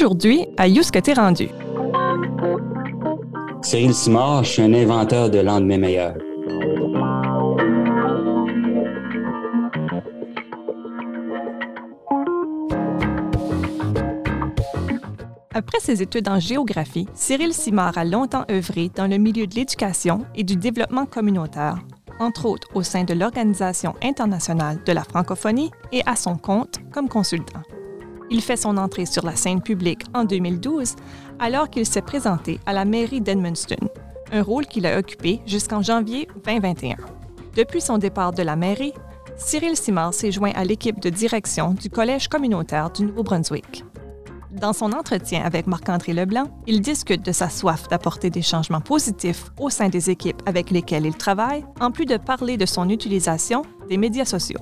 Aujourd'hui, à Yous que t'es rendu. Cyril Simard, je suis un inventeur de lendemain meilleur. Après ses études en géographie, Cyril Simard a longtemps œuvré dans le milieu de l'éducation et du développement communautaire, entre autres au sein de l'Organisation internationale de la francophonie et à son compte comme consultant. Il fait son entrée sur la scène publique en 2012 alors qu'il s'est présenté à la mairie d'Edmundston, un rôle qu'il a occupé jusqu'en janvier 2021. Depuis son départ de la mairie, Cyril Simard s'est joint à l'équipe de direction du Collège communautaire du Nouveau-Brunswick. Dans son entretien avec Marc-André Leblanc, il discute de sa soif d'apporter des changements positifs au sein des équipes avec lesquelles il travaille, en plus de parler de son utilisation des médias sociaux.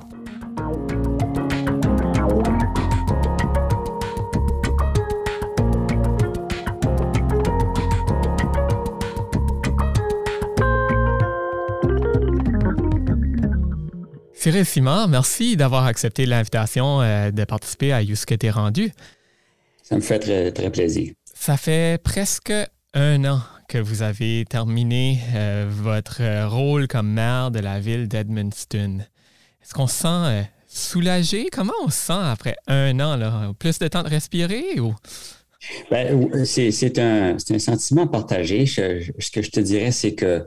Cyril Simard, merci d'avoir accepté l'invitation euh, de participer à Youske t'es rendu. Ça me fait très, très plaisir. Ça fait presque un an que vous avez terminé euh, votre rôle comme maire de la ville d'Edmundston. Est-ce qu'on se sent euh, soulagé? Comment on se sent après un an? Là? Plus de temps de respirer? Ou? Ben, c'est un, un, sentiment partagé. ce que je te dirais, c'est que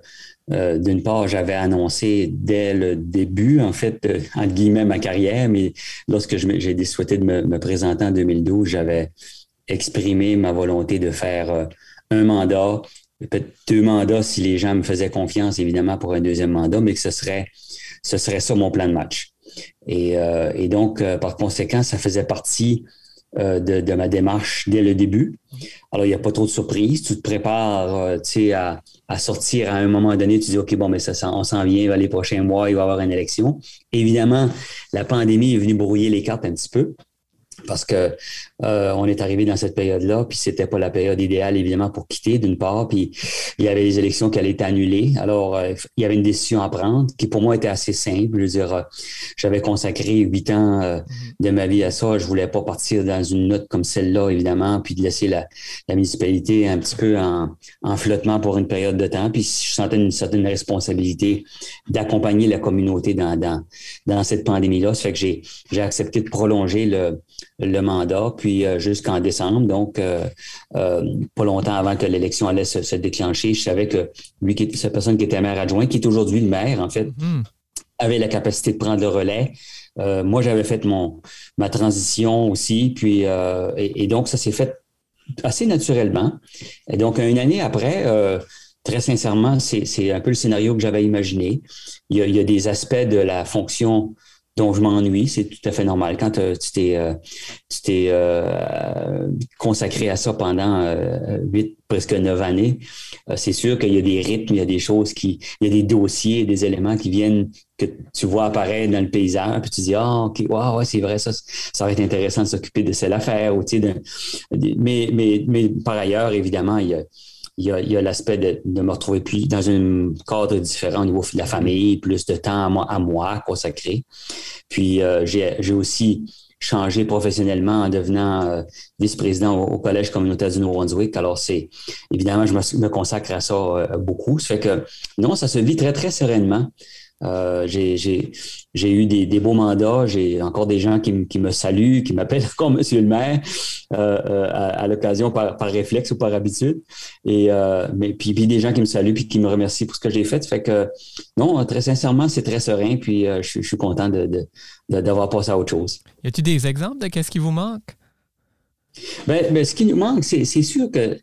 euh, d'une part, j'avais annoncé dès le début, en fait, euh, entre guillemets, ma carrière, mais lorsque j'ai souhaité de me, présenter en 2012, j'avais exprimé ma volonté de faire euh, un mandat, peut-être deux mandats si les gens me faisaient confiance, évidemment, pour un deuxième mandat, mais que ce serait, ce serait ça mon plan de match. Et, et donc, par conséquent, ça faisait partie euh, de, ma démarche dès le début. Alors, il n'y a pas trop de surprises. Tu te prépares euh, à, à sortir à un moment donné. Tu dis, OK, bon, mais ça, on s'en vient, les prochains mois, il va y avoir une élection. Évidemment, la pandémie est venue brouiller les cartes un petit peu parce que euh, on est arrivé dans cette période-là, puis c'était pas la période idéale évidemment pour quitter d'une part, puis il y avait les élections qui allaient être annulées. Alors euh, il y avait une décision à prendre qui pour moi était assez simple. Je veux dire, euh, j'avais consacré huit ans mm-hmm. de ma vie à ça. Je voulais pas partir dans une note comme celle-là évidemment, puis de laisser la, municipalité un petit peu en, en, flottement pour une période de temps. Puis je sentais une certaine responsabilité d'accompagner la communauté dans dans, dans cette pandémie-là. Ça fait que j'ai j'ai accepté de prolonger le le mandat, puis euh, jusqu'en décembre. Donc, euh, euh, pas longtemps avant que l'élection allait se, déclencher, je savais que lui, cette personne qui était maire adjoint, qui est aujourd'hui le maire, en fait, hmm. avait la capacité de prendre le relais. moi, j'avais fait mon ma transition aussi, puis et, donc ça s'est fait assez naturellement. Et donc, une année après, très sincèrement, c'est un peu le scénario que j'avais imaginé. Il y, a, il y, a, des aspects de la fonction dont je m'ennuie, c'est tout à fait normal. Quand euh, tu t'es euh, euh, consacré à ça pendant huit, presque neuf années, c'est sûr qu'il y a des rythmes, il y a des choses qui, il y a des dossiers, des éléments qui viennent que tu vois apparaître dans le paysage, puis tu dis ah ok, wow, ouais, c'est vrai ça, ça va être intéressant de s'occuper de cette affaire ou mais mais mais par ailleurs évidemment il y a il y a, l'aspect de, me retrouver plus dans un cadre différent au niveau de la famille, plus de temps à moi, à moi consacré. Puis euh, j'ai aussi changé professionnellement en devenant euh, vice-président au, Collège communautaire du Nouveau-Brunswick. Alors, c'est évidemment, je me, consacre à ça euh, beaucoup. Ça fait que non, ça se vit très, très sereinement. Euh, j'ai eu des, des, beaux mandats, j'ai encore des gens qui, qui, me saluent, qui m'appellent comme Monsieur le maire euh, euh, à, l'occasion par, par, réflexe ou par habitude. Et mais puis, puis, des gens qui me saluent puis qui me remercient pour ce que j'ai fait. Ça fait que non, très sincèrement, c'est très serein. Puis je, je, suis content de, d'avoir de, passé à autre chose. Y a-t-il des exemples de qu'est-ce qui vous manque? Ben, ben, ce qui nous manque, c'est sûr que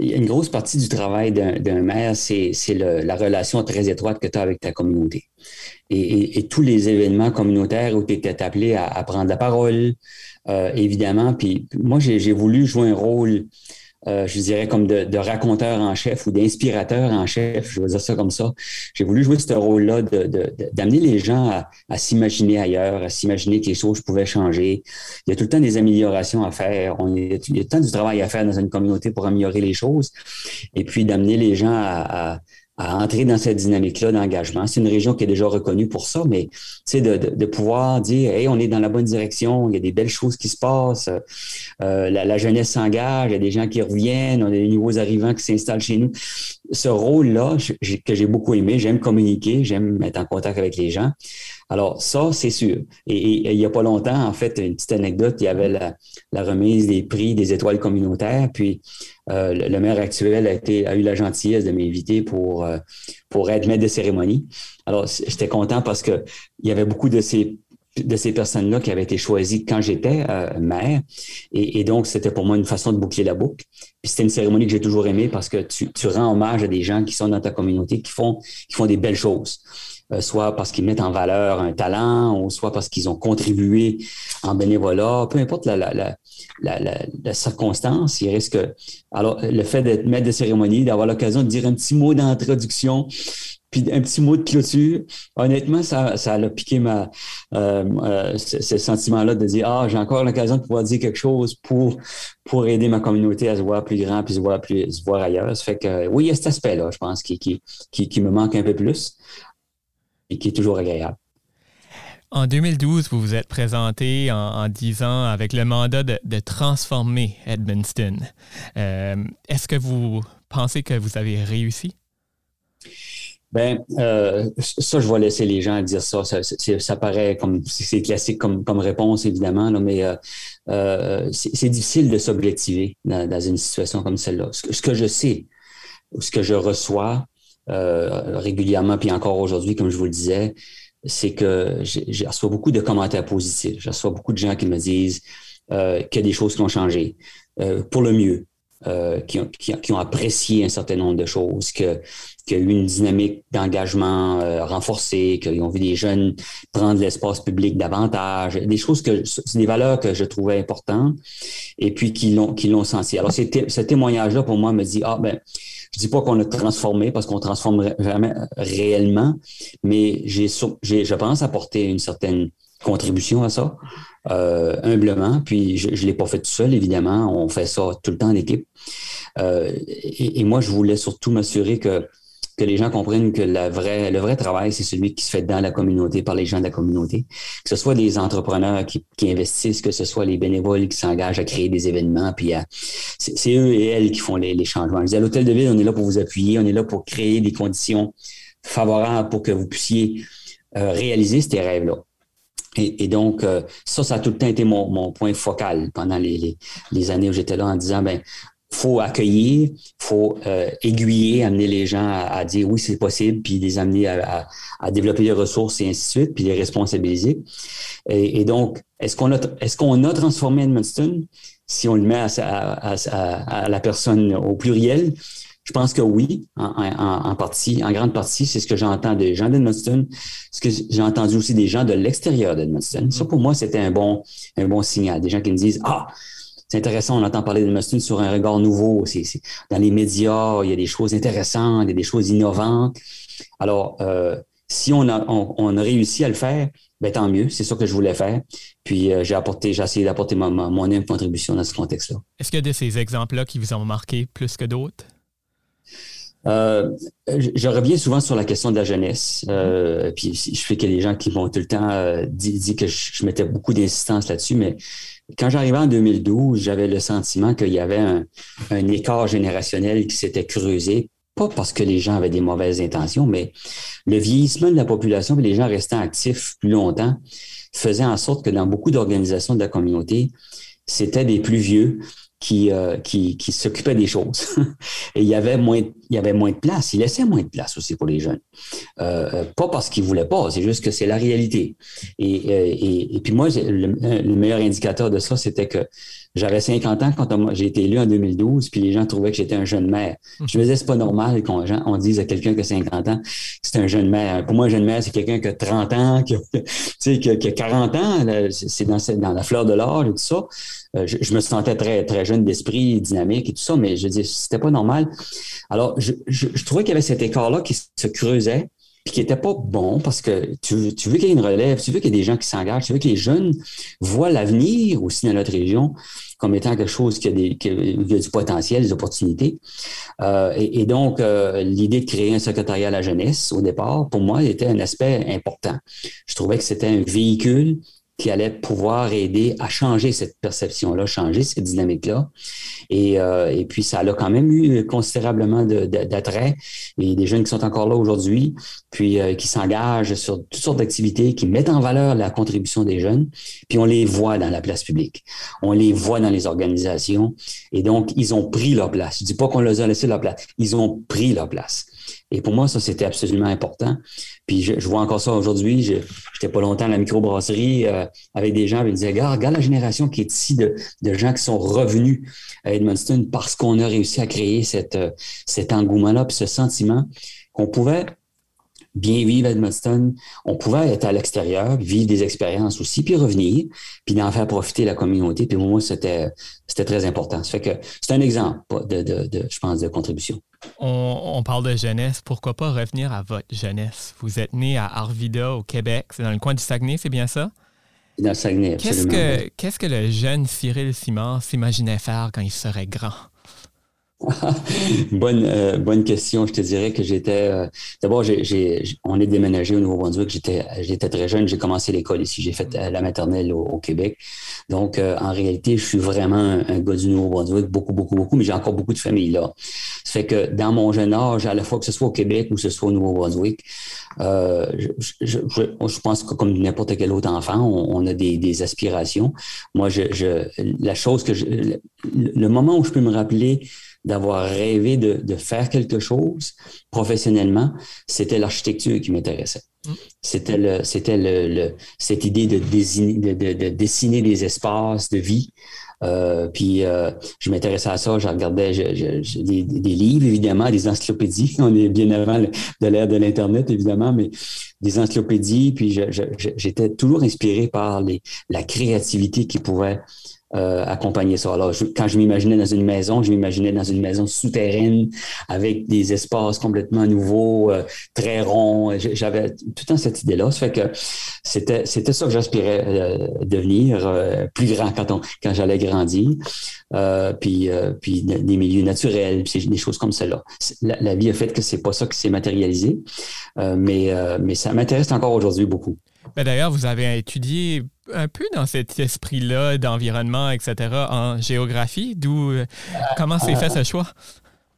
une grosse partie du travail d'un maire, c'est la relation très étroite que tu as avec ta communauté. Et, tous les événements communautaires où tu étais appelé à, prendre la parole, euh, évidemment. Puis moi, j'ai voulu jouer un rôle euh, je dirais comme de, raconteur en chef ou d'inspirateur en chef, je veux dire ça comme ça. J'ai voulu jouer ce rôle-là d'amener les gens à, s'imaginer ailleurs, à s'imaginer que les choses pouvaient changer. Il y a tout le temps des améliorations à faire. On, il, y a, tout le temps du travail à faire dans une communauté pour améliorer les choses. Et puis d'amener les gens à, à entrer dans cette dynamique-là d'engagement. C'est une région qui est déjà reconnue pour ça, mais de, de, de, pouvoir dire, hey, on est dans la bonne direction, il y a des belles choses qui se passent, euh, la, la, jeunesse s'engage, il y a des gens qui reviennent, on a des nouveaux arrivants qui s'installent chez nous. Ce rôle-là que j'ai beaucoup aimé, j'aime communiquer, j'aime être en contact avec les gens. Alors, ça, c'est sûr. Et, il n'y a pas longtemps, en fait, une petite anecdote, il y avait la, remise des prix des étoiles communautaires, puis euh, le, maire actuel a, été, a eu la gentillesse de m'inviter pour, euh, pour être maître de cérémonie. Alors, j'étais content parce que il y avait beaucoup de ces de ces personnes-là qui avaient été choisies quand j'étais euh, maire. Et, donc, c'était pour moi une façon de boucler la boucle. Puis c'était une cérémonie que j'ai toujours aimée parce que tu, tu rends hommage à des gens qui sont dans ta communauté, qui font, qui font des belles choses. Euh, soit parce qu'ils mettent en valeur un talent, ou soit parce qu'ils ont contribué en bénévolat, peu importe la, la, la, la, circonstance, il risque. Alors, le fait d'être maître de cérémonie, d'avoir l'occasion de dire un petit mot d'introduction, puis un petit mot de clôture, honnêtement, ça, ça a piqué ma, euh, euh, ce, sentiment-là de dire Ah, j'ai encore l'occasion de pouvoir dire quelque chose pour, pour aider ma communauté à se voir plus grand puis se voir plus se voir ailleurs. Ça fait que oui, il y a cet aspect-là, je pense, qui, qui, qui me manque un peu plus et qui est toujours agréable. En 2012, vous vous êtes présenté en, disant avec le mandat de, transformer Edmundston. Euh, est-ce que vous pensez que vous avez réussi? Ben, euh, ça, je vais laisser les gens dire ça. Ça, paraît comme c'est classique comme, comme réponse, évidemment, mais euh, c'est difficile de s'objectiver dans, une situation comme celle-là. Ce, que je sais, ce que je reçois, euh, régulièrement, puis encore aujourd'hui, comme je vous le disais, c'est que je reçois beaucoup de commentaires positifs. Je reçois beaucoup de gens qui me disent euh, qu'il y a des choses qui ont changé euh, pour le mieux, qui, ont, apprécié un certain nombre de choses, qu'il y a eu une dynamique d'engagement renforcée, qu'ils ont vu des jeunes prendre l'espace public davantage, des choses que des valeurs que je trouvais importantes, et puis qui l'ont qui l'ont senti. Alors, ce témoignage-là pour moi me dit ah ben je dis pas qu'on a transformé parce qu'on transforme jamais réellement, mais j'ai, je pense apporter une certaine contribution à ça, euh, humblement. Puis je ne l'ai pas fait tout seul, évidemment. On fait ça tout le temps en équipe. Euh, et, et, moi, je voulais surtout m'assurer que que les gens comprennent que le vrai travail, c'est celui qui se fait dans la communauté, par les gens de la communauté. Que ce soit des entrepreneurs qui, investissent, que ce soit les bénévoles qui s'engagent à créer des événements, puis c'est eux et elles qui font les, changements. À l'Hôtel de Ville, on est là pour vous appuyer, on est là pour créer des conditions favorables pour que vous puissiez euh, réaliser ces rêves-là. Et, donc, euh, ça, ça a tout le temps été mon, point focal pendant les, les, les années où j'étais là en disant, ben, faut accueillir, faut euh, aiguiller, amener les gens à, dire oui, c'est possible, puis les amener à, à, développer des ressources et ainsi de suite, puis les responsabiliser. Et, et donc, est-ce qu'on a, est-ce qu'on a transformé Edmundston si on le met à, la personne au pluriel? Je pense que oui, en, en, en partie, en grande partie, c'est ce que j'entends des gens d'Edmundston, ce que j'ai entendu aussi des gens de l'extérieur d'Edmundston. Ça, pour moi, c'était un bon, un bon signal. Des gens qui me disent, ah, c'est intéressant, on entend parler de Mustin sur un regard nouveau. C'est, dans les médias, il y a des choses intéressantes, il y a des choses innovantes. Alors, euh, si on a, on, a réussi à le faire, ben, tant mieux, c'est ça que je voulais faire. Puis euh, j'ai apporté, j'ai essayé d'apporter ma, ma, mon contribution dans ce contexte-là. Est-ce qu'il y a de ces exemples-là qui vous ont marqué plus que d'autres? Euh, je reviens souvent sur la question de la jeunesse. Euh, puis je fais qu'il y a des gens qui m'ont tout le temps dit, que je, je mettais beaucoup d'insistance là-dessus, mais quand j'arrivais en 2012, j'avais le sentiment qu'il y avait un, écart générationnel qui s'était creusé, pas parce que les gens avaient des mauvaises intentions, mais le vieillissement de la population et les gens restant actifs plus longtemps faisait en sorte que dans beaucoup d'organisations de la communauté, c'était des plus vieux qui, euh, qui, qui s'occupait des choses. et il y avait moins, il y avait moins de place. Il laissait moins de place aussi pour les jeunes. Euh, euh pas parce qu'ils voulaient pas, c'est juste que c'est la réalité. Et, euh, et, et, puis moi, le, meilleur indicateur de ça, c'était que j'avais 50 ans quand j'ai été élu en 2012, puis les gens trouvaient que j'étais un jeune maire. Je me disais, c'est pas normal qu'on on dise à quelqu'un qui a 50 ans c'est un jeune maire. Pour moi, un jeune maire, c'est quelqu'un qui a 30 ans, qui a, qui a, qui a 40 ans. C'est dans, dans la fleur de l'âge et tout ça. Euh, je, me sentais très, très jeune d'esprit, dynamique et tout ça, mais je dis, c'était pas normal. Alors, je, je, je trouvais qu'il y avait cet écart-là qui se creusait. Puis qui n'était pas bon parce que tu, veux qu'il y ait une relève, tu veux qu'il y ait des gens qui s'engagent, tu veux que les jeunes voient l'avenir aussi dans notre région comme étant quelque chose qui a, des, qui a du potentiel, des opportunités. Euh, et, donc, euh, l'idée de créer un secrétariat à la jeunesse, au départ, pour moi, était un aspect important. Je trouvais que c'était un véhicule qui allait pouvoir aider à changer cette perception-là, changer cette dynamique-là. Et, euh, et, puis, ça a quand même eu considérablement d'attrait. Et des jeunes qui sont encore là aujourd'hui, puis euh, qui s'engagent sur toutes sortes d'activités, qui mettent en valeur la contribution des jeunes, puis on les voit dans la place publique. On les voit dans les organisations. Et donc, ils ont pris leur place. Je dis pas qu'on les a laissé leur place. Ils ont pris leur place. Et pour moi, ça, c'était absolument important. Puis je, vois encore ça aujourd'hui. Je n'étais pas longtemps à la microbrasserie euh, avec des gens qui me disaient, regarde, regarde la génération qui est ici de, de gens qui sont revenus à Edmundston parce qu'on a réussi à créer cette, euh, cet engouement-là, puis ce sentiment qu'on pouvait bien vivre à Edmundston. On pouvait être à l'extérieur, vivre des expériences aussi, puis revenir, puis d'en faire profiter la communauté. Puis pour moi, c'était, c'était très important. Ça fait que c'est un exemple, de, de, de, je pense, de contribution. On, parle de jeunesse. Pourquoi pas revenir à votre jeunesse? Vous êtes né à Arvida, au Québec. C'est dans le coin du Saguenay, c'est bien ça? Dans le Saguenay, absolument. Qu'est-ce que, qu'est-ce que le jeune Cyril Simard s'imaginait faire quand il serait grand? Bonne, euh, bonne question. Je te dirais que j'étais. Euh, d'abord, on est déménagé au Nouveau-Brunswick. J'étais, très jeune. J'ai commencé l'école ici. J'ai fait euh, la maternelle au, Québec. Donc, en réalité, je suis vraiment un, gars du Nouveau-Brunswick, beaucoup, beaucoup, beaucoup, mais j'ai encore beaucoup de famille là. Ça fait que dans mon jeune âge, à la fois que ce soit au Québec ou ce soit au Nouveau-Brunswick, je, je, je, pense que comme n'importe quel autre enfant, on, a des, des, aspirations. Moi, je, la chose que je, le moment où je peux me rappeler d'avoir rêvé de, faire quelque chose professionnellement, c'était l'architecture qui m'intéressait. Mm. C'était le, c'était le, cette idée de, désigner, de, dessiner des espaces de vie. Euh, puis euh, je m'intéressais à ça, je regardais des, livres, évidemment, des encyclopédies. On est bien avant de l'ère de l'Internet, évidemment, mais des encyclopédies. Puis j'étais toujours inspiré par les, la créativité qui pouvait euh, accompagner ça. Alors, quand je m'imaginais dans une maison, je m'imaginais dans une maison souterraine avec des espaces complètement nouveaux, euh, très ronds. J'avais tout le temps cette idée-là. Ça fait que c'était, c'était ça que j'aspirais euh, devenir plus grand quand, on, quand j'allais grandir. puis, puis des milieux naturels, puis des choses comme cela. La, la vie a fait que c'est pas ça qui s'est matérialisé, mais, mais ça m'intéresse encore aujourd'hui beaucoup. Ben, d'ailleurs, vous avez étudié un peu dans cet esprit-là d'environnement, etc., en géographie. D'où, euh, comment s'est fait ce choix?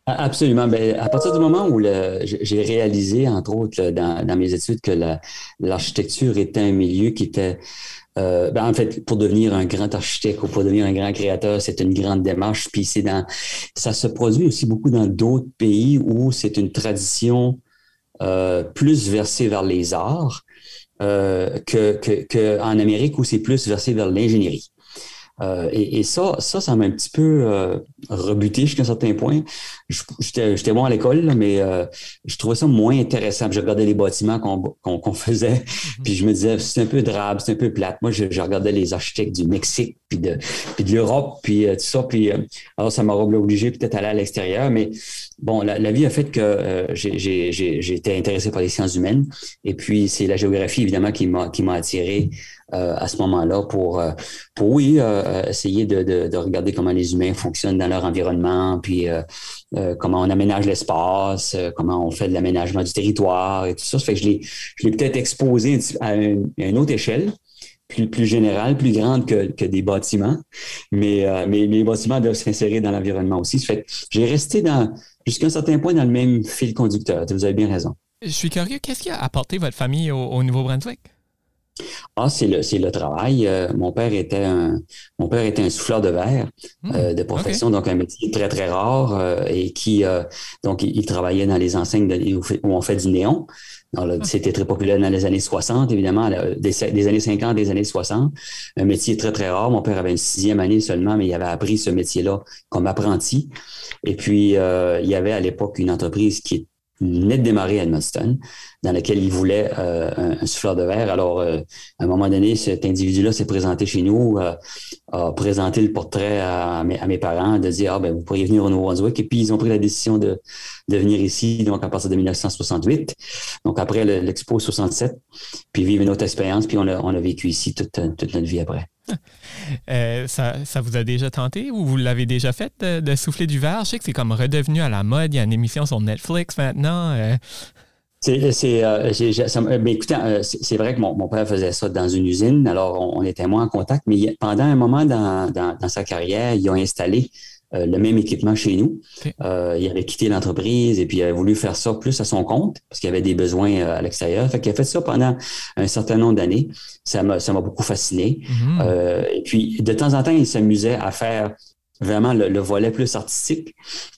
Absolument. Ben, à partir du moment où j'ai réalisé, entre autres, dans, mes études, que l'architecture était un milieu qui était euh, ben, en fait, pour devenir un grand architecte ou pour devenir un grand créateur, c'est une grande démarche. Puis c'est dans, ça se produit aussi beaucoup dans d'autres pays où c'est une tradition euh, plus versée vers les arts qu'en que, que Amérique où c'est plus versé vers l'ingénierie. Euh, et, ça, ça, ça m'a un petit peu euh, rebuté jusqu'à un certain point. J'étais bon à l'école, mais euh, je trouvais ça moins intéressant. Je regardais les bâtiments qu'on faisait, mhm. puis je me disais, c'est un peu drabe, c'est un peu plate. Moi, je, regardais les architectes du Mexique, puis de, puis de l'Europe, puis tout ça. Puis, alors, ça m'a obligé peut-être à aller à l'extérieur, mais bon, la, vie a fait que j'ai été intéressé par les sciences humaines. Et puis, c'est la géographie, évidemment, qui m'a attiré euh, à ce moment-là pour, euh, pour oui, euh, essayer de, de, de, regarder comment les humains fonctionnent dans leur environnement, puis comment on aménage l'espace, comment on fait de l'aménagement du territoire et tout ça. Ça fait que je l'ai, peut-être exposé à, une, autre échelle. Plus, plus générale, plus grande que, que des bâtiments, mais, mais, les bâtiments doivent s'insérer dans l'environnement aussi. J'ai resté jusqu'à un certain point dans le même fil conducteur. Vous avez bien raison. Je suis curieux, qu'est-ce qui a apporté votre famille au Nouveau-Brunswick? Ah, c'est le, c'est le travail. Euh, mon père était un, mon père était un souffleur de verre hmm, euh, de profession, donc un métier très très rare euh, et qui, donc il, travaillait dans les enseignes où, on fait du néon. Hmm. C'était très populaire dans les années 60, évidemment, des, années 50, des années 60. Un métier très, très rare. Mon père avait une sixième année seulement, mais il avait appris ce métier-là comme apprenti. Et puis, il y avait à l'époque une entreprise qui venait de démarrer à Edmundston, dans lequel il voulait euh, un, souffleur de verre. Alors, euh, à un moment donné, cet individu-là s'est présenté chez nous, euh, a présenté le portrait à mes, à mes, parents, de dire, ah ben, vous pourriez venir au Nouveau-Brunswick. Et puis, ils ont pris la décision de, de venir ici, donc à partir de 1968, donc après l'Expo 67, puis vivre une autre expérience, puis on a, on a vécu ici toute, toute notre vie après. Euh, ça, ça, vous a déjà tenté ou vous l'avez déjà fait de, souffler du verre? Je sais que c'est comme redevenu à la mode. Il y a une émission sur Netflix maintenant. C'est, écoutez, c'est vrai que mon, mon, père faisait ça dans une usine, alors on, était moins en contact, mais pendant un moment dans, dans, dans sa carrière, ils ont installé euh, le même équipement chez nous. Euh, il avait quitté l'entreprise et puis il avait voulu faire ça plus à son compte parce qu'il avait des besoins euh, à l'extérieur. Fait qu'il a fait ça pendant un certain nombre d'années. Ça m'a, ça m'a beaucoup fasciné. Mm-hmm. et puis, de temps en temps, il s'amusait à faire vraiment le, volet plus artistique.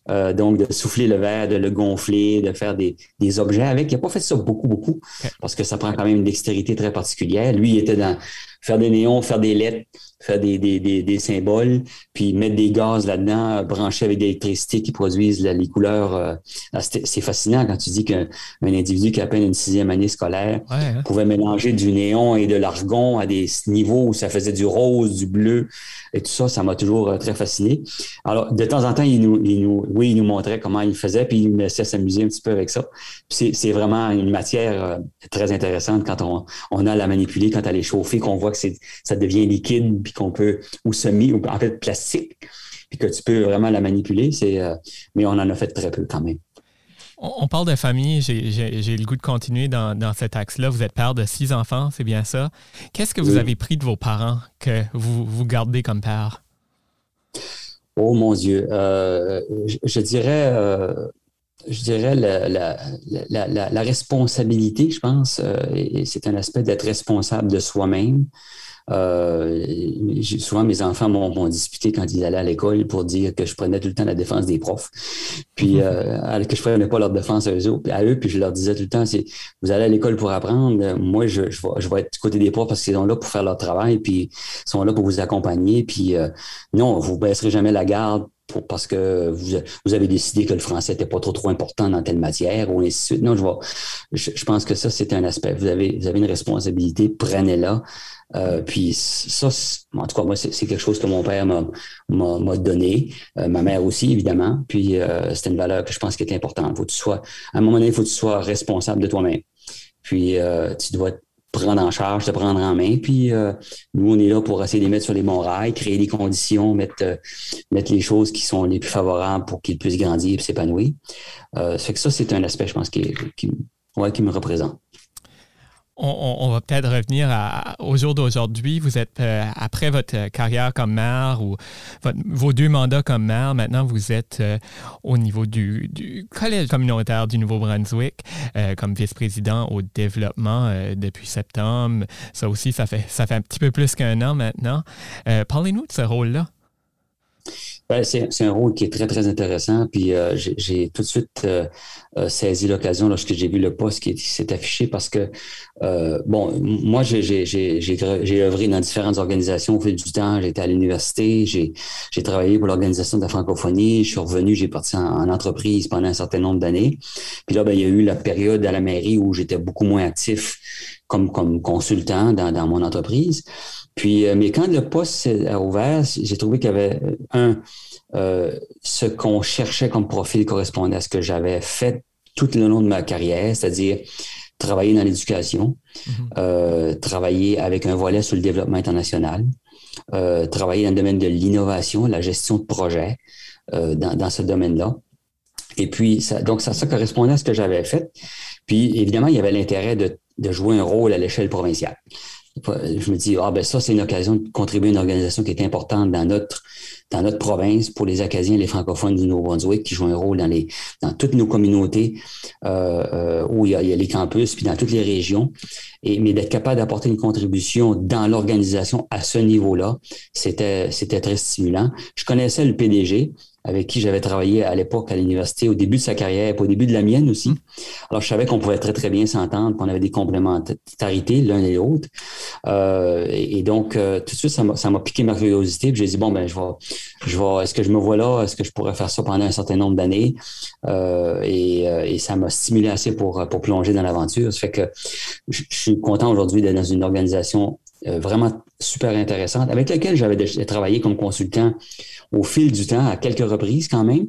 donc, de souffler le verre, de le gonfler, de faire des, des objets avec. Il n'a pas fait ça beaucoup, beaucoup, parce que ça prend quand même une dextérité très particulière. Lui, il était dans faire des néons, faire des lettres, faire des, des, des, symboles, puis mettre des gaz là-dedans, brancher avec de l'électricité qui produisent les couleurs. Euh, c'est fascinant quand tu dis qu'un individu qui a à peine une sixième année scolaire hein. pouvait mélanger du néon et de l'argon à des niveaux où ça faisait du rose, du bleu et tout ça, ça m'a toujours euh, très fasciné. Alors, de temps en temps, il nous, il nous, oui, il nous montrait comment il faisait, puis il me laissait s'amuser un petit peu avec ça. C'est vraiment une matière euh, très intéressante quand on, on a à la manipuler, quand elle est chauffée, qu'on voit que ça devient liquide, puis qu'on peut, ou semi, ou en fait plastique, puis que tu peux vraiment la manipuler. C'est, euh, mais on en a fait très peu quand même. On parle de famille, j'ai le goût de continuer dans, cet axe-là. Vous êtes père de six enfants, c'est bien ça. Qu'est-ce que vous avez pris de vos parents que vous, vous gardez comme père? Oh mon Dieu, euh, je, dirais, euh, je dirais la, responsabilité, je pense, c'est un aspect d'être responsable de soi-même. Euh, souvent, mes enfants m'ont disputé quand ils allaient à l'école pour dire que je prenais tout le temps la défense des profs, puis mhm. euh, que je prenais pas leur défense à eux, à eux, puis je leur disais tout le temps, c'est vous allez à l'école pour apprendre, moi je, je, vais, je vais être du côté des profs parce qu'ils sont là pour faire leur travail, puis ils sont là pour vous accompagner, puis euh, non, vous baisserez jamais la garde parce que vous, avez décidé que le français n'était pas trop trop important dans telle matière ou ainsi de suite. Non, je, vois, je, pense que ça, c'est un aspect. Vous avez, vous avez une responsabilité, prenez-la. Euh, puis ça, en tout cas, moi, c'est quelque chose que mon père m'a donné, euh, ma mère aussi, évidemment. Puis euh, c'était une valeur que je pense qui est importante. Faut que tu sois, à un moment donné, il faut que tu sois responsable de toi-même. Puis tu dois prendre en charge, te prendre en main. Puis nous, on est là pour essayer de les mettre sur les bons rails, créer des conditions, mettre, mettre les choses qui sont les plus favorables pour qu'ils puissent grandir et s'épanouir. ça fait que ça, c'est un aspect, je pense, qui, ouais, qui me représente on, va peut-être revenir au jour d'aujourd'hui. Vous êtes, euh, après votre carrière comme maire ou vos deux mandats comme maire, maintenant vous êtes euh, au niveau du, Collège communautaire du Nouveau-Brunswick euh, comme vice-président au développement depuis septembre. Ça aussi, ça fait, ça fait un petit peu plus qu'un an maintenant. Parlez-nous de ce rôle-là. Ben, c'est, un rôle qui est très, très intéressant. Puis euh, j'ai, tout de suite euh, euh, saisi l'occasion lorsque j'ai vu le poste qui, s'est affiché parce que, bon, moi, j'ai, œuvré dans différentes organisations au fil du temps. J'étais à l'université, j'ai, travaillé pour l'Organisation de la francophonie. Je suis revenu, j'ai parti en, entreprise pendant un certain nombre d'années. Puis là, ben, il y a eu la période à la mairie où j'étais beaucoup moins actif comme, comme consultant dans, dans mon entreprise. Puis, euh, mais quand le poste a ouvert, j'ai trouvé qu'il y avait euh, un, euh, ce qu'on cherchait comme profil correspondait à ce que j'avais fait tout le long de ma carrière, c'est-à-dire travailler dans l'éducation, mm-hmm. travailler avec un volet sur le développement international, travailler dans le domaine de l'innovation, la gestion de projets dans, dans, ce domaine-là. Et puis, ça, donc, ça, ça correspondait à ce que j'avais fait. Puis, évidemment, il y avait l'intérêt de, de jouer un rôle à l'échelle provinciale je me dis, ah ben ça, c'est une occasion de contribuer à une organisation qui est importante dans notre dans notre province pour les Acadiens et les francophones du Nouveau-Brunswick qui jouent un rôle dans les dans toutes nos communautés euh, euh où il y, a, il y, a, les campus, puis dans toutes les régions. Et, mais d'être capable d'apporter une contribution dans l'organisation à ce niveau-là, c'était c'était très stimulant. Je connaissais le PDG, avec qui j'avais travaillé à l'époque à l'université, au début de sa carrière, au début de la mienne aussi. Mm. Alors, je savais qu'on pouvait très, très bien s'entendre, qu'on avait des complémentarités l'un et l'autre. Euh, et, donc, euh, tout de suite, ça m'a piqué ma curiosité. Puis j'ai dit, bon, ben, je vais, je vais, est-ce que je me vois là? Est-ce que je pourrais faire ça pendant un certain nombre d'années? Euh, et, et, ça m'a stimulé assez pour, pour plonger dans l'aventure. Ça fait que je, je suis content aujourd'hui d'être dans une organisation vraiment super intéressante avec laquelle j'avais travaillé comme consultant au fil du temps, à quelques reprises quand même.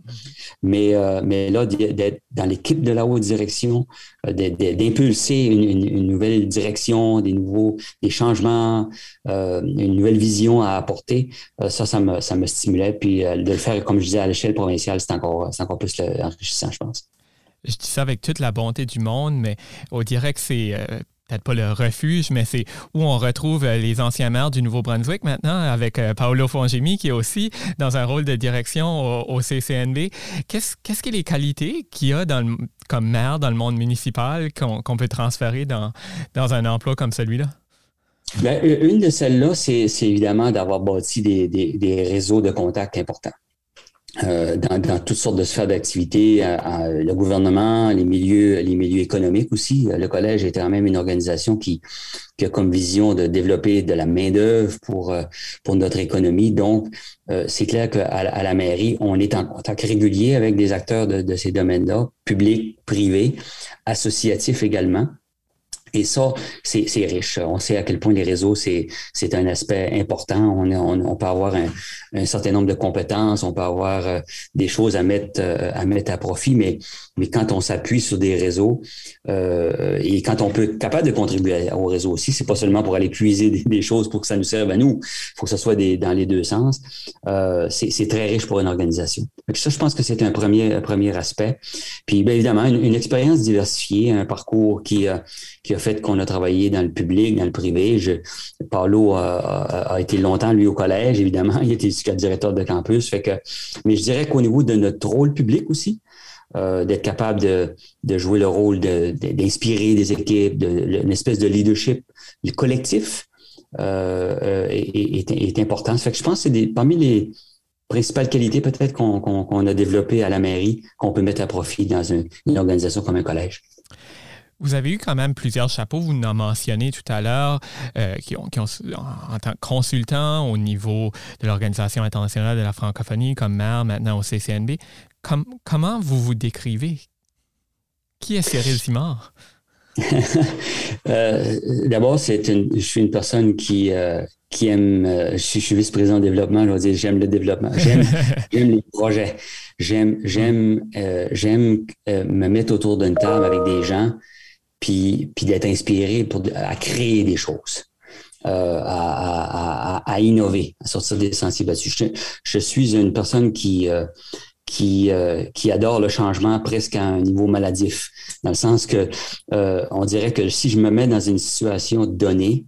Mais, euh, mais là, d'être dans l'équipe de la haute direction, euh, d'impulser une, nouvelle direction, des nouveaux des changements, euh, une nouvelle vision à apporter, ça, ça me, ça me stimulait. Puis de le faire, comme je disais, à l'échelle provinciale, c'est encore, encore plus enrichissant, je pense. Je dis ça avec toute la bonté du monde, mais on dirait que c'est peut-être pas le refuge, mais c'est où on retrouve euh, les anciens maires du Nouveau-Brunswick maintenant, avec euh, Paolo Fongemi, qui est aussi dans un rôle de direction au, CCNB. Qu'est-ce que les qualités qu'il y a dans comme maire dans le monde municipal qu'on peut transférer dans, dans un emploi comme celui-là? Bien, une de celles-là, c'est évidemment d'avoir bâti des, des, des réseaux de contacts importants. Euh, dans, dans, toutes sortes de sphères d'activité, le gouvernement, les milieux, les milieux économiques aussi. Le collège est quand même une organisation qui, qui a comme vision de développer de la main d'œuvre pour euh, pour notre économie. Donc, euh, c'est clair qu'à à la mairie, on est en contact régulier avec des acteurs de, de ces domaines-là, publics, privés, associatifs également. Et ça, c'est riche. On sait à quel point les réseaux, c'est un aspect important. On, peut avoir un, certain nombre de compétences, on peut avoir euh, des choses à mettre, euh, à profit, mais, quand on s'appuie sur des réseaux euh, et quand on peut être capable de contribuer au réseau aussi, c'est pas seulement pour aller puiser des, choses pour que ça nous serve à nous, il faut que ce soit dans les deux sens. C'est très riche pour une organisation. Donc ça, je pense que c'est un premier, premier aspect. Puis, bien évidemment, une, une expérience diversifiée, un parcours qui, qui a fait qu'on a travaillé dans le public, dans le privé. Je, Paulo a, été longtemps, lui, au collège, évidemment. Il était jusqu'à directeur de campus. Fait que, mais je dirais qu'au niveau de notre rôle public aussi, euh, d'être capable de, jouer le rôle d'inspirer des équipes, une espèce de leadership le collectif euh, euh est, est, important. je pense que c'est parmi les principales qualités peut-être qu'on a développées à la mairie qu'on peut mettre à profit dans une organisation comme un collège. Vous avez eu quand même plusieurs chapeaux, vous en mentionné tout à l'heure, euh, qui, ont, en, tant que consultant au niveau de l'Organisation internationale de la francophonie, comme maire maintenant au CCNB. comment vous vous décrivez? Qui est Cyril Simard? euh, D'abord, je suis une personne qui, euh, qui aime, euh, je suis, vice-président de développement, je dire, j'aime le développement, j'aime les projets, j'aime j'aime j'aime me mettre autour d'une table avec des gens puis, puis d'être inspiré pour, à créer des choses. Euh, à, à, à, innover, à sortir des sentiers battus. Je, suis une personne qui, euh, qui, euh, qui adore le changement presque à un niveau maladif, dans le sens que on dirait que si je me mets dans une situation donnée,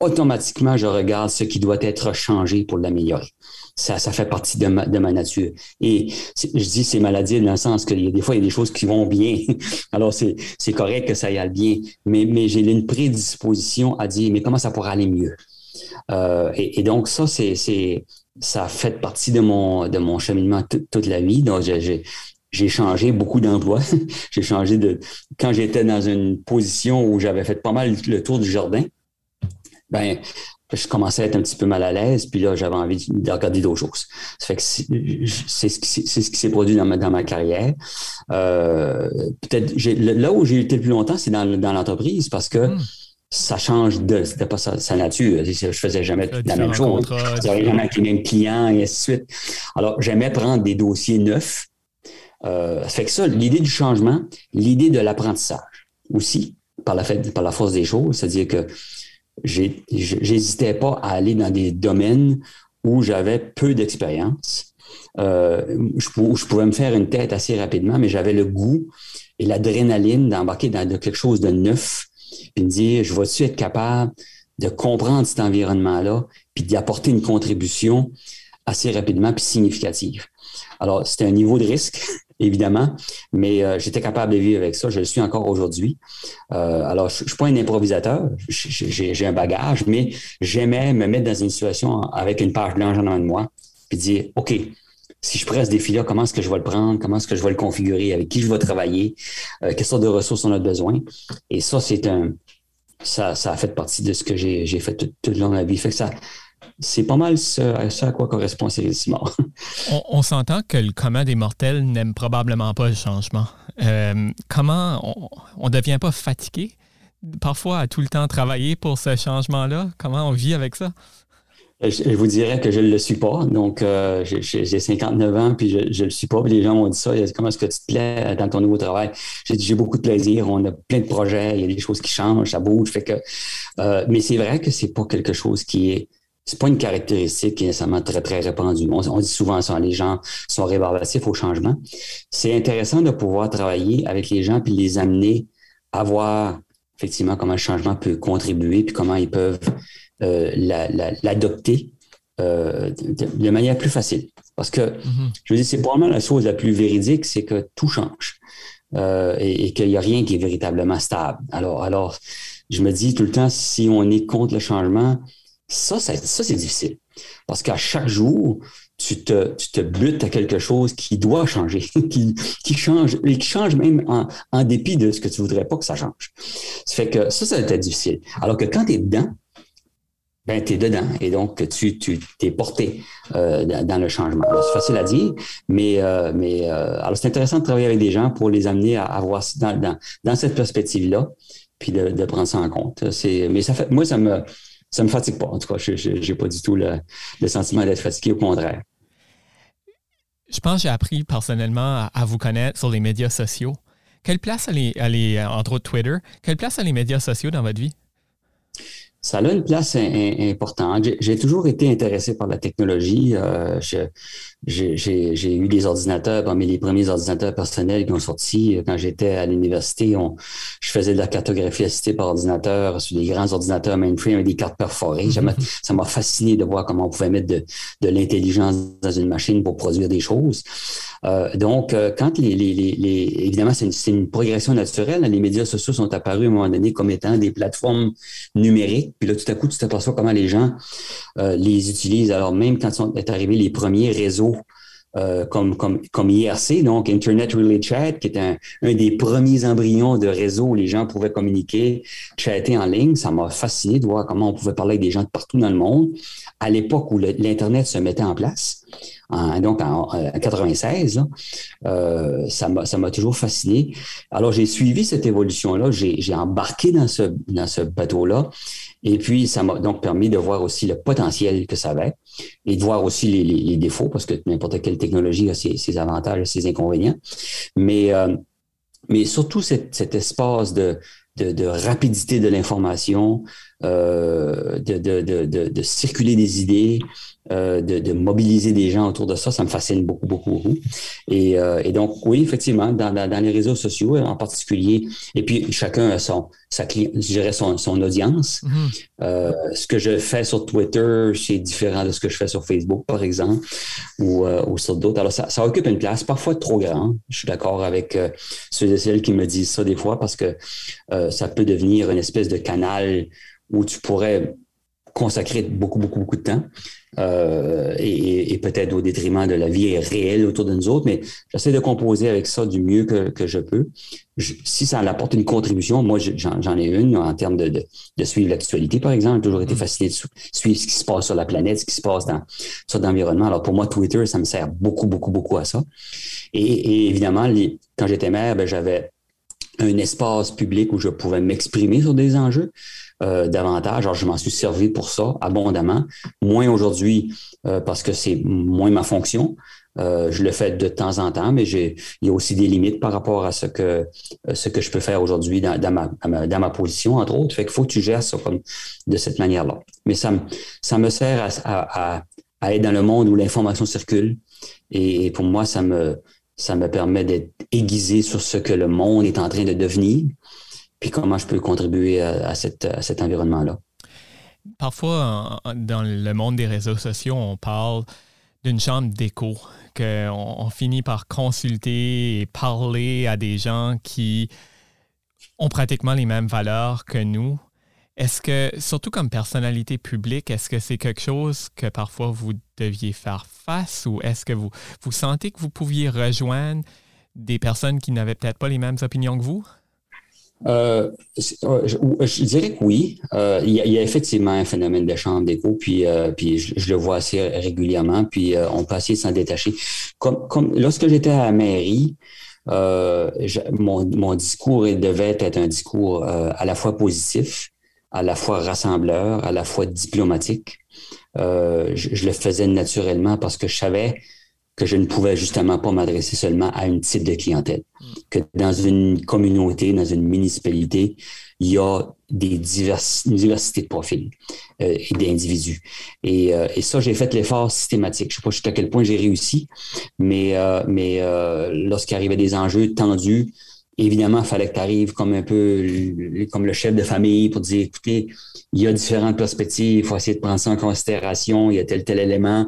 automatiquement, je regarde ce qui doit être changé pour l'améliorer. Ça, ça fait partie de ma, de ma nature. Et je dis c'est maladie dans le sens que des fois, il y a des choses qui vont bien. Alors, c'est correct que ça y aille bien. Mais, mais j'ai une prédisposition à dire, mais comment ça pourrait aller mieux? Euh, et, donc, ça, c'est ça fait partie de mon, de mon cheminement toute la vie. Donc, j'ai j'ai changé beaucoup d'emplois. j'ai changé de quand j'étais dans une position où j'avais fait pas mal le tour du jardin ben, je commençais à être un petit peu mal à l'aise, puis là, j'avais envie de regarder d'autres choses. Ça fait que c'est ce qui, s'est produit dans ma, dans ma carrière. Euh, peut-être là où j'ai été le plus longtemps, c'est dans, dans l'entreprise parce que hmm. ça change de. C'était pas sa, nature. Je faisais jamais la même chose. J'avais jamais avec les mêmes clients et ainsi de suite. Alors, j'aimais prendre des dossiers neufs. Euh, ça fait que ça, l'idée du changement, l'idée de l'apprentissage aussi, par la, fait, par la force des choses, c'est-à-dire que j'hésitais pas à aller dans des domaines où j'avais peu d'expérience. Euh, je, pouvais me faire une tête assez rapidement, mais j'avais le goût et l'adrénaline d'embarquer dans quelque chose de neuf, puis me dire, je vais-tu être capable de comprendre cet environnement-là, puis d'y apporter une contribution assez rapidement puis significative? Alors, c'était un niveau de risque évidemment, mais euh, j'étais capable de vivre avec ça. Je le suis encore aujourd'hui. Euh, alors, je ne suis pas un improvisateur, j'ai un bagage, mais j'aimais me mettre dans une situation avec une page blanche en avant de moi, puis dire, OK, si je presse ce défi-là, comment est-ce que je vais le prendre, comment est-ce que je vais le configurer, avec qui je vais travailler, euh, quelles sortes de ressources on a besoin. Et ça, c'est un ça, ça a fait partie de ce que j'ai fait tout, le long de ma vie. Fait que ça, c'est pas mal ce, à quoi correspond Cyril Simard. on, on s'entend que le commun des mortels n'aime probablement pas le changement. Euh, comment on ne devient pas fatigué parfois à tout le temps travailler pour ce changement-là? Comment on vit avec ça? Je, vous dirais que je ne le suis pas. Donc, euh, j'ai 59 ans, puis je ne le suis pas. les gens m'ont dit ça. Comment est-ce que tu te plais dans ton nouveau travail? J'ai dit, j'ai beaucoup de plaisir. On a plein de projets. Il y a des choses qui changent, ça bouge. Fait que, euh, mais c'est vrai que c'est pas quelque chose qui est c'est pas une caractéristique qui est nécessairement très, très répandue. On, dit souvent ça, les gens sont rébarbatifs au changement. C'est intéressant de pouvoir travailler avec les gens puis les amener à voir effectivement comment le changement peut contribuer puis comment ils peuvent euh, l'adopter euh, de, manière plus facile. Parce que, mm-hmm. je veux dire, c'est probablement la chose la plus véridique, c'est que tout change euh, et, qu'il n'y a rien qui est véritablement stable. Alors, alors, je me dis tout le temps, si on est contre le changement, ça, ça, c'est difficile. Parce qu'à chaque jour, tu te, tu te butes à quelque chose qui doit changer, qui, qui change, et qui change même en, en, dépit de ce que tu voudrais pas que ça change. Ça fait que ça, ça va être difficile. Alors que quand tu es dedans, ben, tu es dedans et donc tu, tu porté euh, dans, le changement. C'est facile à dire, mais, euh, mais euh, alors c'est intéressant de travailler avec des gens pour les amener à, avoir dans, dans, dans cette perspective-là, puis de, de, prendre ça en compte. Mais ça fait, moi, ça me, ça me fatigue pas. En tout cas, je n'ai pas du tout le, le sentiment d'être fatigué, au contraire. Je pense que j'ai appris personnellement à, vous connaître sur les médias sociaux. Quelle place a les, entre autres Twitter, quelle place a les médias sociaux dans votre vie? Ça a une place importante. J'ai toujours été intéressé par la technologie. Euh, j'ai eu des ordinateurs parmi les premiers ordinateurs personnels qui ont sorti. Quand j'étais à l'université, je faisais de la cartographie assistée par ordinateur sur des grands ordinateurs mainframe avec des cartes perforées. Ça m'a fasciné de voir comment on pouvait mettre de, de l'intelligence dans une machine pour produire des choses. Euh, donc, euh, quand les, les, les, évidemment, c'est une, une, progression naturelle. Les médias sociaux sont apparus à un moment donné comme étant des plateformes numériques. Puis là, tout à coup, tu t'aperçois comment les gens euh, les utilisent. Alors, même quand sont arrivés les premiers réseaux euh, comme, comme, comme IRC, donc Internet Relay Chat, qui est un, un, des premiers embryons de réseau où les gens pouvaient communiquer, chatter en ligne. Ça m'a fasciné de voir comment on pouvait parler avec des gens de partout dans le monde à l'époque où l'Internet se mettait en place donc en, 96. Euh, ça m'a toujours fasciné. Alors, j'ai suivi cette évolution-là. J'ai embarqué dans ce, dans ce bateau-là. Et puis, ça m'a donc permis de voir aussi le potentiel que ça avait et de voir aussi les, défauts, parce que n'importe quelle technologie a ses, avantages et ses inconvénients. Mais, euh, mais surtout cet, cet espace de, de, de, rapidité de l'information, euh, de, de, de, circuler des idées, euh, de, mobiliser des gens autour de ça, ça me fascine beaucoup, beaucoup, beaucoup. Et, euh, et donc, oui, effectivement, dans, dans, les réseaux sociaux en particulier, et puis chacun a son, sa je dirais son, son audience. Mm-hmm. Euh, ce que je fais sur Twitter, c'est différent de ce que je fais sur Facebook, par exemple, ou, euh, ou sur d'autres. Alors, ça, ça, occupe une place, parfois trop grande. Je suis d'accord avec euh, ceux et celles qui me disent ça des fois, parce que ça peut devenir une espèce de canal où tu pourrais consacrer beaucoup, beaucoup, beaucoup de temps. Euh, et, peut-être au détriment de la vie réelle autour de nous autres, mais j'essaie de composer avec ça du mieux que, que je peux. si ça apporte une contribution, moi j'en ai une en termes de, de, de suivre l'actualité, par exemple. J'ai toujours été mm. fasciné de suivre ce qui se passe sur la planète, ce qui se passe dans sur l'environnement. Alors pour moi, Twitter, ça me sert beaucoup, beaucoup, beaucoup à ça. Et, évidemment, les, quand j'étais maire, ben, j'avais un espace public où je pouvais m'exprimer sur des enjeux. Euh, davantage. Alors, je m'en suis servi pour ça abondamment. Moins aujourd'hui euh, parce que c'est moins ma fonction. Euh, je le fais de temps en temps, mais il y a aussi des limites par rapport à ce que ce que je peux faire aujourd'hui dans, ma, dans ma position, entre autres. Fait qu'il faut que tu gères ça comme de cette manière-là. Mais ça me, ça me sert à, à, à, être dans le monde où l'information circule. Et, pour moi, ça me, ça me permet d'être aiguisé sur ce que le monde est en train de devenir comment je peux contribuer à, cet environnement-là? Parfois, dans le monde des réseaux sociaux, on parle d'une chambre d'écho, qu'on on finit par consulter et parler à des gens qui ont pratiquement les mêmes valeurs que nous. Est-ce que, surtout comme personnalité publique, est-ce que c'est quelque chose que parfois vous deviez faire face ou est-ce que vous, vous sentez que vous pouviez rejoindre des personnes qui n'avaient peut-être pas les mêmes opinions que vous? Euh, je, dirais que oui. Euh, il, y a, effectivement un phénomène de chambre d'écho, puis, euh, je, le vois assez régulièrement, puis on peut essayer de s'en détacher. Comme, comme lorsque j'étais à la mairie, mon, mon, discours devait être un discours à la fois positif, à la fois rassembleur, à la fois diplomatique. Je, je, le faisais naturellement parce que je savais que je ne pouvais justement pas m'adresser seulement à une type de clientèle. Que dans une communauté, dans une municipalité, il y a des une diversité de profils euh, et d'individus. Et, euh, et, ça, j'ai fait l'effort systématique. Je ne sais pas jusqu'à quel point j'ai réussi, mais, euh, mais lorsqu'il arrivait des enjeux tendus, évidemment, il fallait que tu arrives comme un peu comme le chef de famille pour dire, écoutez, il y a différentes perspectives, il faut essayer de prendre ça en considération, il y a tel, tel élément.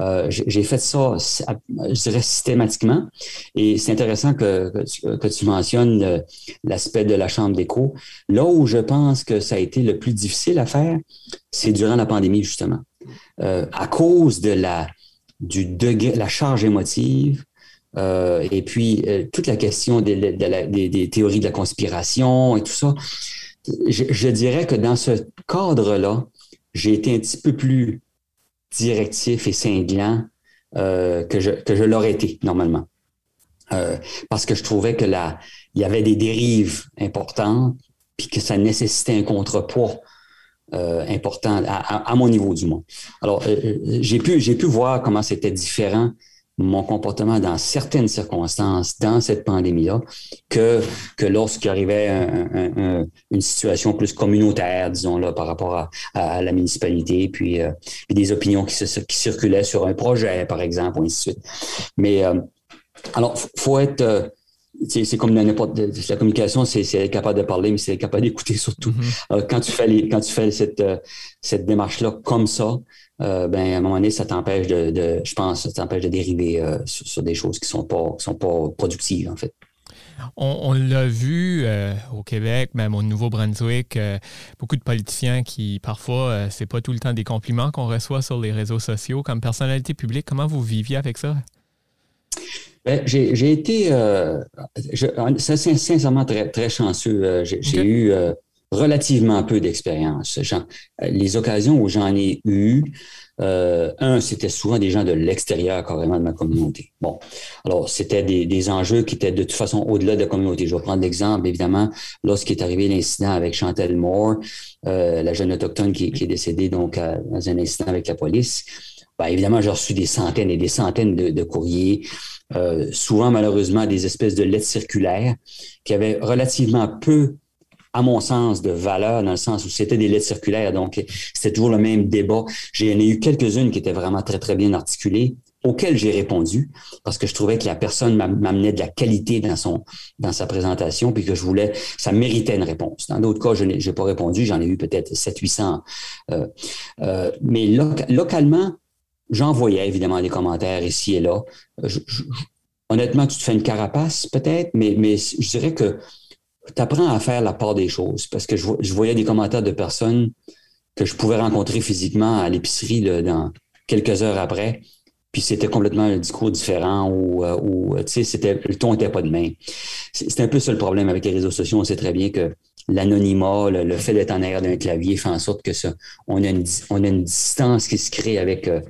Euh, j'ai fait ça, je dirais, systématiquement. Et c'est intéressant que, que, tu mentionnes l'aspect de la chambre d'écho. Là où je pense que ça a été le plus difficile à faire, c'est durant la pandémie, justement. Euh, à cause de la, du degré, la charge émotive, euh, et puis, euh, toute la question des, des, théories de la conspiration et tout ça, je, dirais que dans ce cadre-là, j'ai été un petit peu plus directif et cinglant euh, que je, que je l'aurais été normalement. parce que je trouvais que là, il y avait des dérives importantes, puis que ça nécessitait un contrepoids important à, à, mon niveau du moins. Alors, j'ai pu, j'ai pu voir comment c'était différent mon comportement dans certaines circonstances, dans cette pandémie-là, que, que lorsqu'il arrivait une situation plus communautaire, disons, là, par rapport à, la municipalité, puis, euh, des opinions qui, circulaient sur un projet, par exemple, ou ainsi de suite. Mais euh, alors, faut être... Euh, c'est comme n'importe la communication, c'est capable de parler, mais c'est capable d'écouter surtout. Mm-hmm. quand tu fais les, quand tu fais cette, cette démarche-là comme ça, euh, ben, à un moment donné, ça t'empêche de, je pense, ça t'empêche de dériver euh, sur, des choses qui sont pas, sont pas productives, en fait. On, l'a vu euh, au Québec, même au Nouveau-Brunswick, beaucoup de politiciens qui, parfois, c'est pas tout le temps des compliments qu'on reçoit sur les réseaux sociaux. Comme personnalité publique, comment vous viviez avec ça? Ben, j'ai été, c'est sincèrement très, très chanceux. J'ai eu relativement peu d'expérience. Les occasions où j'en ai eu, euh, un, c'était souvent des gens de l'extérieur carrément de ma communauté. Bon, alors c'était des, des, enjeux qui étaient de toute façon au-delà de la communauté. Je vais prendre l'exemple, évidemment, lorsqu'il est arrivé l'incident avec Chantal Moore, euh, la jeune autochtone qui, qui est décédée donc dans un incident avec la police. Ben, évidemment, j'ai reçu des centaines et des centaines de, courriers, euh, souvent malheureusement des espèces de lettres circulaires qui avaient relativement peu à mon sens, de valeur, dans le sens où c'était des lettres circulaires. Donc, c'était toujours le même débat. J'en ai eu quelques-unes qui étaient vraiment très, très bien articulées auxquelles j'ai répondu parce que je trouvais que la personne m'amenait de la qualité dans son dans sa présentation puis que je voulais ça méritait une réponse. Dans d'autres cas, je n'ai pas répondu, j'en ai eu peut-être 7 800 euh, euh, mais localement, j'envoyais évidemment des commentaires ici et là. honnêtement, tu te fais une carapace peut-être, mais mais je dirais que tu apprends à faire la part des choses parce que je, voyais des commentaires de personnes que je pouvais rencontrer physiquement à l'épicerie dans quelques heures après. Puis c'était complètement un discours différent ou, euh, tu sais, le ton n'était pas de même. C'est un peu ça le problème avec les réseaux sociaux. On sait très bien que l'anonymat, le, fait d'être en arrière d'un clavier fait en sorte que ça, on a une, on a une distance qui se crée avec, euh,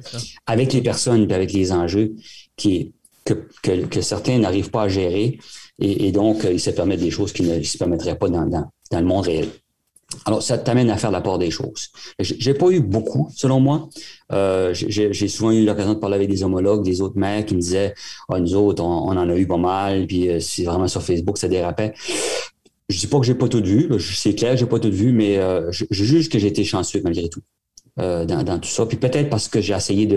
avec les personnes et avec les enjeux qui, que, que, que certains n'arrivent pas à gérer. Et, donc, euh, il se permet des choses qui ne se permettraient pas dans, dans, dans le monde réel. Alors, ça t'amène à faire la part des choses. J'ai pas eu beaucoup, selon moi. Euh, j'ai souvent eu l'occasion de parler avec des homologues, des autres maires qui me disaient ah, nous autres, on, en a eu pas mal, puis euh, c'est vraiment sur Facebook ça dérapait. Je dis pas que j'ai pas tout vu, c'est clair, j'ai pas tout vu, mais euh, je, juge que j'ai été chanceux malgré tout euh, dans, tout ça. Puis peut-être parce que j'ai essayé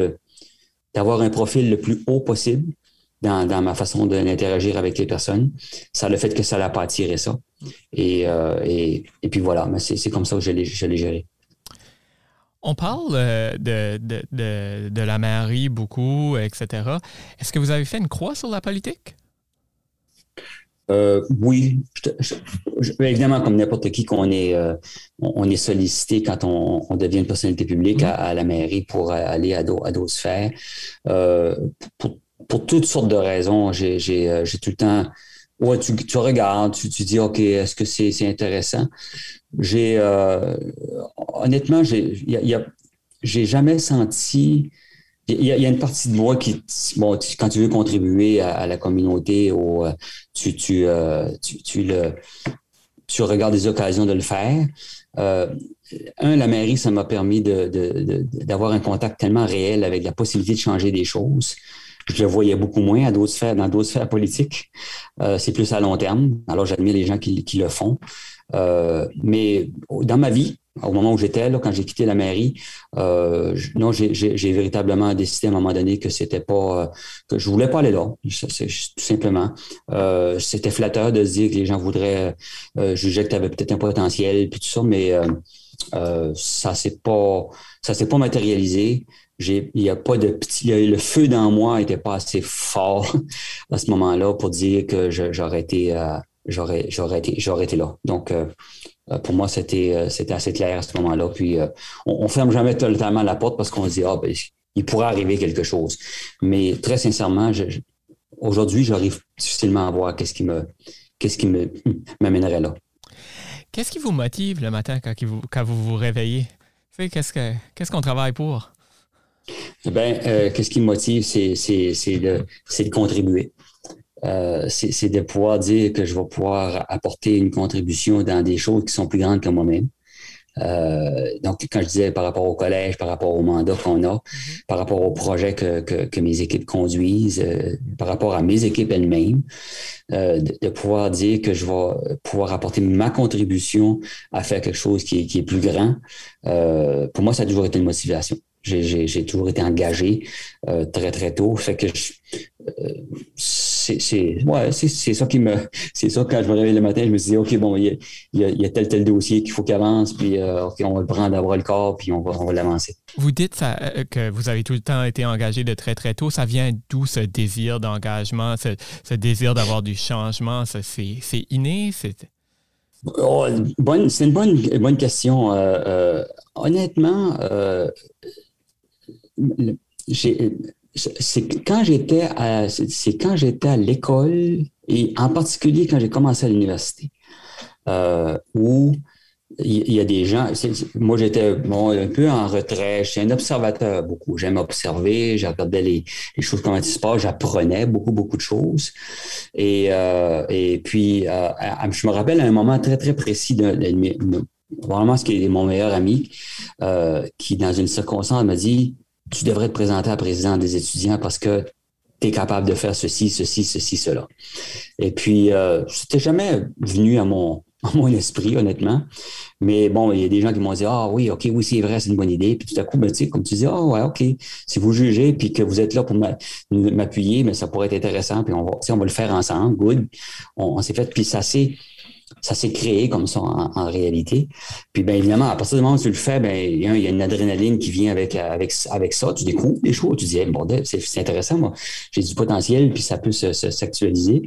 d'avoir un profil le plus haut possible, dans, ma façon d'interagir avec les personnes. Ça le fait que ça n'a pas attiré ça. Et, euh, et, puis voilà, mais c'est comme ça que je l'ai géré. On parle de, de, de, de, la mairie beaucoup, etc. Est-ce que vous avez fait une croix sur la politique? Euh, oui, évidemment, comme n'importe qui, qu'on est, euh, on est sollicité quand on, devient une personnalité publique à, la mairie pour aller à d'autres sphères. Euh, pour, toutes sortes de raisons, j'ai tout le temps. Ouais, tu, tu regardes, tu, dis OK, est-ce que c'est intéressant? J'ai honnêtement, j'ai jamais senti il y, a, une partie de moi qui, bon, quand tu veux contribuer à, la communauté, euh, tu, tu, euh, tu, tu, le, tu regardes des occasions de le faire. Euh, un, la mairie, ça m'a permis d'avoir un contact tellement réel avec la possibilité de changer des choses. Je le voyais beaucoup moins à sphères, dans d'autres sphères politiques. c'est plus à long terme. Alors, j'admire les gens qui le font. mais dans ma vie, au moment où j'étais, là, quand j'ai quitté la mairie, euh, non, j'ai véritablement décidé à un moment donné que c'était pas, euh, que je voulais pas aller là, tout simplement. Euh, c'était flatteur de se dire que les gens voudraient euh, juger que tu avais peut-être un potentiel, puis tout ça, mais euh, ça s'est pas, ça s'est pas matérialisé. Il n'y a pas de petit, le feu dans moi n'était pas assez fort à ce moment-là pour dire que j'aurais été, j'aurais, j'aurais été, j'aurais été là. Donc, euh, pour moi, c'était, euh, c'était assez clair à ce moment-là. Puis, euh, on, ne ferme jamais totalement la porte parce qu'on se dit, ah, ben, il pourrait arriver quelque chose. Mais très sincèrement, aujourd'hui, j'arrive difficilement à voir qu'est-ce qui me, qu'est-ce qui me, m'amènerait là. Qu'est-ce qui vous motive le matin quand vous quand vous, vous réveillez? Qu'est-ce, que, qu'est-ce qu'on travaille pour? Ben, qu'est-ce qui me motive, c'est, c'est, c'est, de, c'est de contribuer. Euh, c'est de pouvoir dire que je vais pouvoir apporter une contribution dans des choses qui sont plus grandes que moi-même. Euh, donc, quand je disais par rapport au collège, par rapport au mandat qu'on a, mm-hmm. par rapport au projet que, que, que mes équipes conduisent, euh, par rapport à mes équipes elles-mêmes, euh, de, de, pouvoir dire que je vais pouvoir apporter ma contribution à faire quelque chose qui qui est plus grand, pour moi, ça a toujours été une motivation. J'ai toujours été engagé très, très tôt. Fait que je, c'est ouais, c'est ça qui me c'est ça quand je me réveille le matin, je me dis ok bon il y a, tel tel dossier qu'il faut qu'il avance puis euh, on va le prendre d'avoir le corps puis on va on va l'avancer. Vous dites ça, euh, que vous avez tout le temps été engagé de très très tôt. Ça vient d'où ce désir d'engagement, ce, désir d'avoir du changement? C'est inné, c'est oh, c'est une bonne bonne question. Euh, honnêtement, c'est quand j'étais à, c'est quand j'étais à l'école et en particulier quand j'ai commencé à l'université, euh, où il y, a des gens. Moi, j'étais un peu en retrait. J'étais un observateur beaucoup. J'aime observer. Je regardais les, choses comment ils se passent. J'apprenais beaucoup, beaucoup de choses. Et, euh, et puis, euh, je me rappelle à un moment très, très précis de, probablement ce qui est mon meilleur ami, qui, dans une circonstance, m'a dit tu devrais te présenter à président des étudiants parce que tu es capable de faire ceci, ceci, ceci, cela. Et puis, euh, c'était jamais venu à mon, à mon esprit, honnêtement. Mais bon, il y a des gens qui m'ont dit Ah oui, OK, oui, c'est vrai, c'est une bonne idée. Puis tout à coup, ben, tu sais, comme tu dis, ah ouais, OK, si vous jugez puis que vous êtes là pour m'appuyer, mais ça pourrait être intéressant, puis on va, on va le faire ensemble, good. On, on s'est fait, puis ça s'est ça s'est créé comme ça en, réalité. Puis bien évidemment, à partir du moment où tu le fais, ben il y, a une adrénaline qui vient avec, avec, avec ça. Tu découvres des choses. Tu dis, bon, c'est intéressant, moi. J'ai du potentiel, puis ça peut s'actualiser.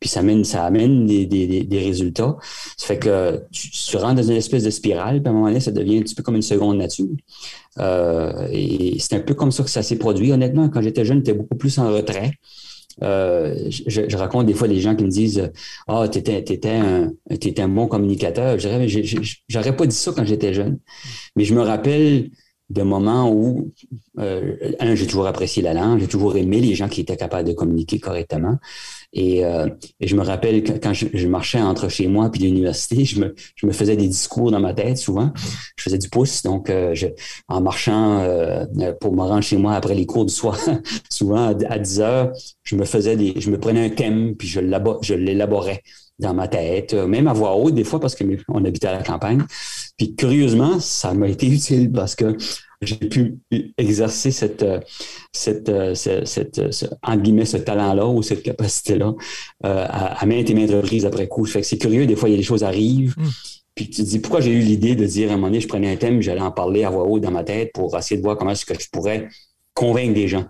Puis ça amène, ça amène des, des, des, résultats. Ça fait que tu, tu, rentres dans une espèce de spirale, puis à un moment donné, ça devient un petit peu comme une seconde nature. Euh, et c'est un peu comme ça que ça s'est produit. Honnêtement, quand j'étais jeune, j'étais beaucoup plus en retrait. Euh, je, raconte des fois des gens qui me disent Ah, tu étais, un, un bon communicateur. J'aurais pas dit ça quand j'étais jeune. Mais je me rappelle de moments où, euh, un, j'ai toujours apprécié la langue, j'ai toujours aimé les gens qui étaient capables de communiquer correctement. Et, euh, je me rappelle quand je, marchais entre chez moi puis l'université, je me, je me faisais des discours dans ma tête souvent. Je faisais du pouce, donc euh, je, en marchant euh, pour me rendre chez moi après les cours du soir, souvent à, 10 heures, je me faisais des, je me prenais un thème puis je l'élaborais dans ma tête, même à voix haute des fois parce qu'on habitait à la campagne. Puis curieusement, ça m'a été utile parce que j'ai pu exercer cette, euh, cette, euh, cette, cette ce, guillemets, ce talent-là ou cette capacité-là euh, à, à maintes et maintes reprises après coup. Fait que c'est curieux, des fois, il y a des choses arrivent. Mm. Puis tu te dis, pourquoi j'ai eu l'idée de dire à un moment donné, je prenais un thème, j'allais en parler à voix haute dans ma tête pour essayer de voir comment est-ce que je pourrais convaincre des gens.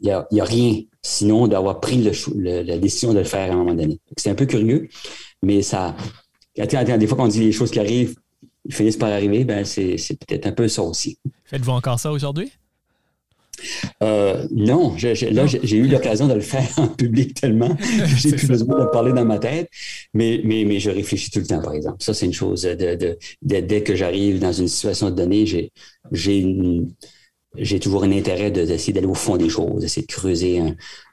Il n'y a, rien sinon d'avoir pris la décision de le faire à un moment donné. C'est un peu curieux, mais ça. Des fois, quand on dit les choses qui arrivent, ils finissent par arriver, ben c'est peut-être un peu ça aussi. Faites-vous encore ça aujourd'hui? Euh, non, là, j'ai eu l'occasion de le faire en public tellement que j'ai plus besoin de parler dans ma tête, mais, mais, mais je réfléchis tout le temps, par exemple. Ça, c'est une chose. De, dès que j'arrive dans une situation donnée, j'ai j'ai toujours un intérêt d'essayer d'aller au fond des choses, d'essayer de creuser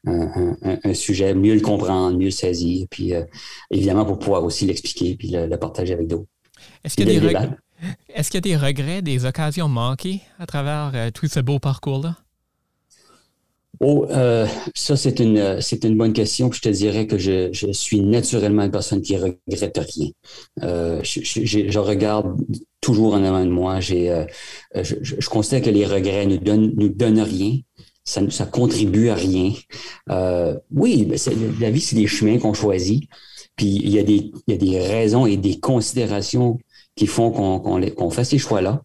un, sujet, mieux le comprendre, mieux le saisir, puis euh, évidemment pour pouvoir aussi l'expliquer puis le, partager avec d'autres. Est-ce qu'il y, y, a des regrets, des occasions manquées à travers euh, tout ce beau parcours-là? Oh, euh, ça, c'est une, c'est une bonne question. Je te dirais que je, je suis naturellement une personne qui regrette rien. Euh, je, je, regarde toujours en avant de moi. J'ai, euh, je, je, considère que les regrets ne donnent, nous donnent rien. Ça, ça contribue à rien. Euh, oui, ben, la vie, c'est des chemins qu'on choisit. Puis il y, a des, il y a des raisons et des considérations qui font qu'on, qu'on, qu'on fait ces choix-là.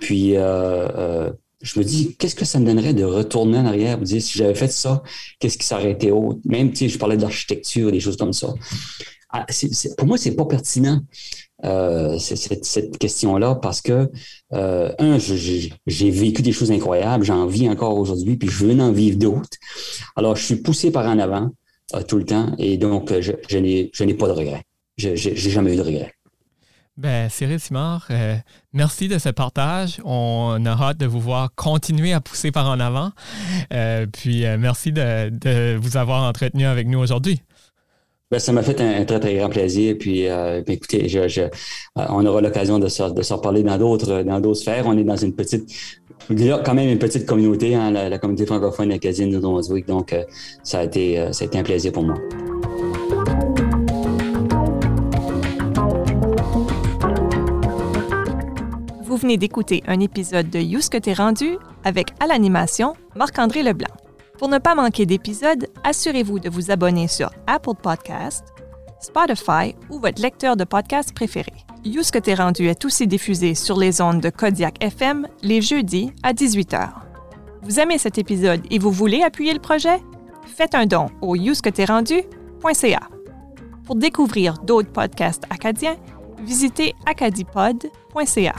Puis euh, je me dis, qu'est-ce que ça me donnerait de retourner en arrière et dire, si j'avais fait ça, qu'est-ce qui s'aurait été autre? Même, tu sais, je parlais d'architecture, des choses comme ça. Ah, pour moi, c'est pas pertinent, euh, cette, cette question-là, parce que, euh, un, j'ai vécu des choses incroyables, j'en vis encore aujourd'hui, puis je veux en vivre d'autres. Alors, je suis poussé par en avant euh, tout le temps, et donc, je, je n'ai pas de regrets. Je n'ai jamais eu de regrets. Ben, Cyril Simard, euh, merci de ce partage. On a hâte de vous voir continuer à pousser par en avant. Euh, puis euh, merci de, vous avoir entretenu avec nous aujourd'hui. Ben, ça m'a fait un, très, très grand plaisir. Puis, ben, écoutez, on aura l'occasion de se, reparler dans d'autres, dans d'autres sphères. On est dans une petite, il y a quand même une petite communauté, hein, la, communauté francophone acadienne de Brunswick. Donc, ça, a été, ça a été un plaisir pour moi. Vous venez d'écouter un épisode de You que t'es rendu avec à l'animation Marc-André Leblanc. Pour ne pas manquer d'épisodes, assurez-vous de vous abonner sur Apple Podcast, Spotify ou votre lecteur de podcast préféré. You que t'es rendu est aussi diffusé sur les ondes de Kodiak FM les jeudis à 18h. Vous aimez cet épisode et vous voulez appuyer le projet? Faites un don au rendu.ca. Pour découvrir d'autres podcasts acadiens, visitez acadipod.ca.